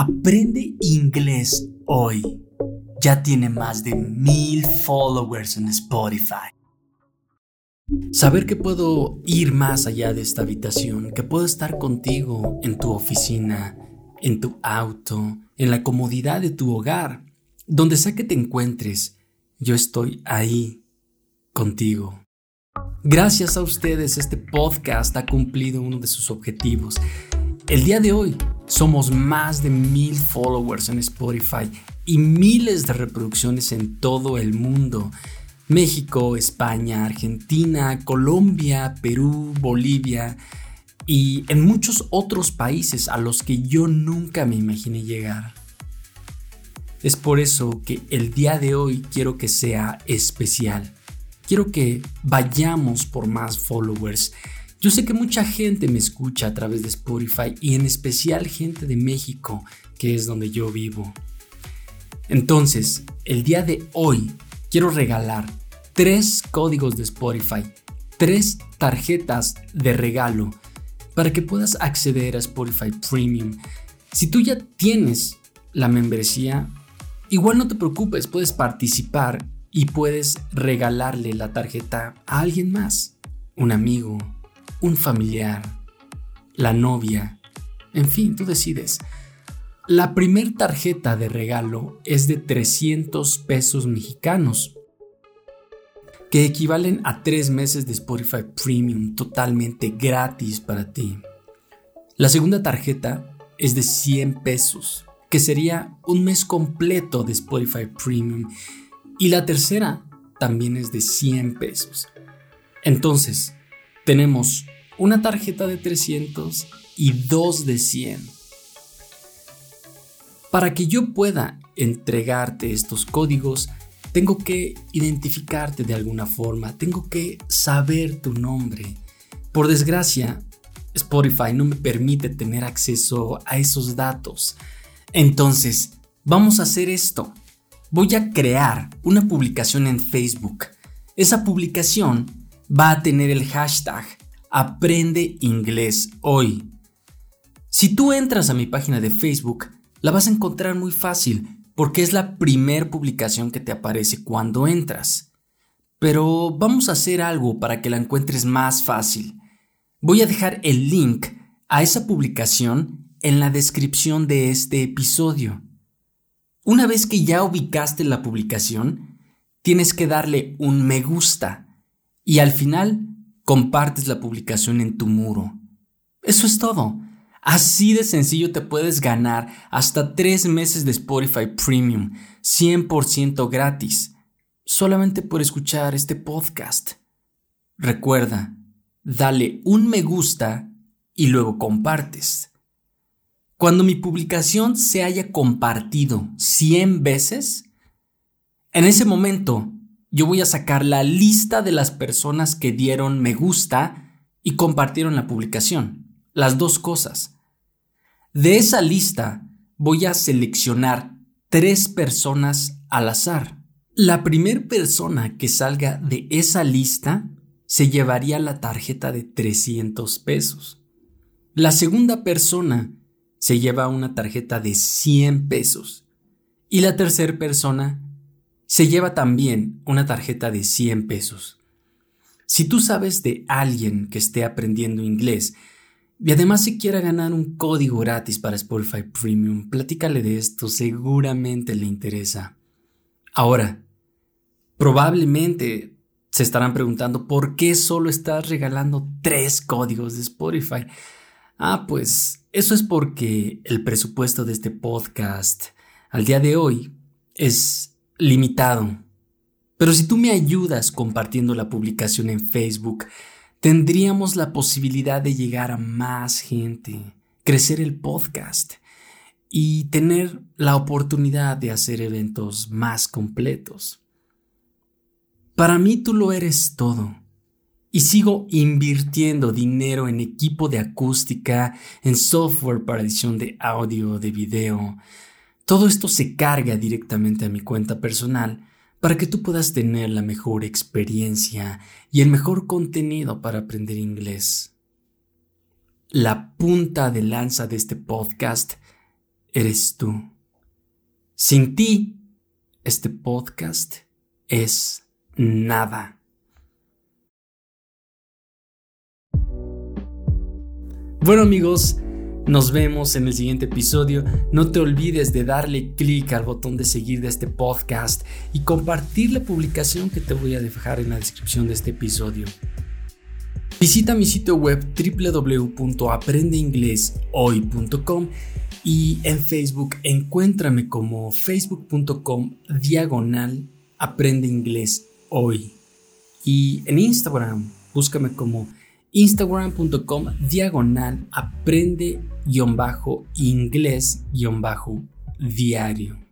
Aprende inglés hoy. Ya tiene más de mil followers en Spotify. Saber que puedo ir más allá de esta habitación, que puedo estar contigo en tu oficina, en tu auto, en la comodidad de tu hogar, donde sea que te encuentres, yo estoy ahí contigo. Gracias a ustedes este podcast ha cumplido uno de sus objetivos. El día de hoy somos más de mil followers en Spotify y miles de reproducciones en todo el mundo. México, España, Argentina, Colombia, Perú, Bolivia y en muchos otros países a los que yo nunca me imaginé llegar. Es por eso que el día de hoy quiero que sea especial. Quiero que vayamos por más followers. Yo sé que mucha gente me escucha a través de Spotify y en especial gente de México, que es donde yo vivo. Entonces, el día de hoy quiero regalar tres códigos de Spotify, tres tarjetas de regalo para que puedas acceder a Spotify Premium. Si tú ya tienes la membresía, igual no te preocupes, puedes participar y puedes regalarle la tarjeta a alguien más, un amigo, un familiar, la novia, en fin, tú decides. La primer tarjeta de regalo es de 300 pesos mexicanos, que equivalen a tres meses de Spotify Premium totalmente gratis para ti. La segunda tarjeta es de 100 pesos, que sería un mes completo de Spotify Premium y la tercera también es de 100 pesos. Entonces, tenemos una tarjeta de 300 y dos de 100. Para que yo pueda entregarte estos códigos, tengo que identificarte de alguna forma, tengo que saber tu nombre. Por desgracia, Spotify no me permite tener acceso a esos datos. Entonces, vamos a hacer esto voy a crear una publicación en Facebook. Esa publicación va a tener el hashtag Aprende Inglés Hoy. Si tú entras a mi página de Facebook, la vas a encontrar muy fácil porque es la primer publicación que te aparece cuando entras. Pero vamos a hacer algo para que la encuentres más fácil. Voy a dejar el link a esa publicación en la descripción de este episodio. Una vez que ya ubicaste la publicación, tienes que darle un me gusta y al final compartes la publicación en tu muro. Eso es todo. Así de sencillo te puedes ganar hasta tres meses de Spotify Premium, 100% gratis, solamente por escuchar este podcast. Recuerda, dale un me gusta y luego compartes. Cuando mi publicación se haya compartido 100 veces, en ese momento yo voy a sacar la lista de las personas que dieron me gusta y compartieron la publicación. Las dos cosas. De esa lista voy a seleccionar tres personas al azar. La primera persona que salga de esa lista se llevaría la tarjeta de 300 pesos. La segunda persona se lleva una tarjeta de 100 pesos. Y la tercera persona se lleva también una tarjeta de 100 pesos. Si tú sabes de alguien que esté aprendiendo inglés y además se quiera ganar un código gratis para Spotify Premium, platícale de esto, seguramente le interesa. Ahora, probablemente se estarán preguntando por qué solo estás regalando tres códigos de Spotify. Ah, pues eso es porque el presupuesto de este podcast al día de hoy es limitado. Pero si tú me ayudas compartiendo la publicación en Facebook, tendríamos la posibilidad de llegar a más gente, crecer el podcast y tener la oportunidad de hacer eventos más completos. Para mí tú lo eres todo y sigo invirtiendo dinero en equipo de acústica, en software para edición de audio, de video. Todo esto se carga directamente a mi cuenta personal para que tú puedas tener la mejor experiencia y el mejor contenido para aprender inglés. La punta de lanza de este podcast eres tú. Sin ti, este podcast es nada. Bueno amigos, nos vemos en el siguiente episodio. No te olvides de darle clic al botón de seguir de este podcast y compartir la publicación que te voy a dejar en la descripción de este episodio. Visita mi sitio web www.aprendeinglesoy.com y en Facebook encuéntrame como facebook.com diagonal aprende inglés hoy. Y en Instagram búscame como instagram.com diagonal aprende inglés diario.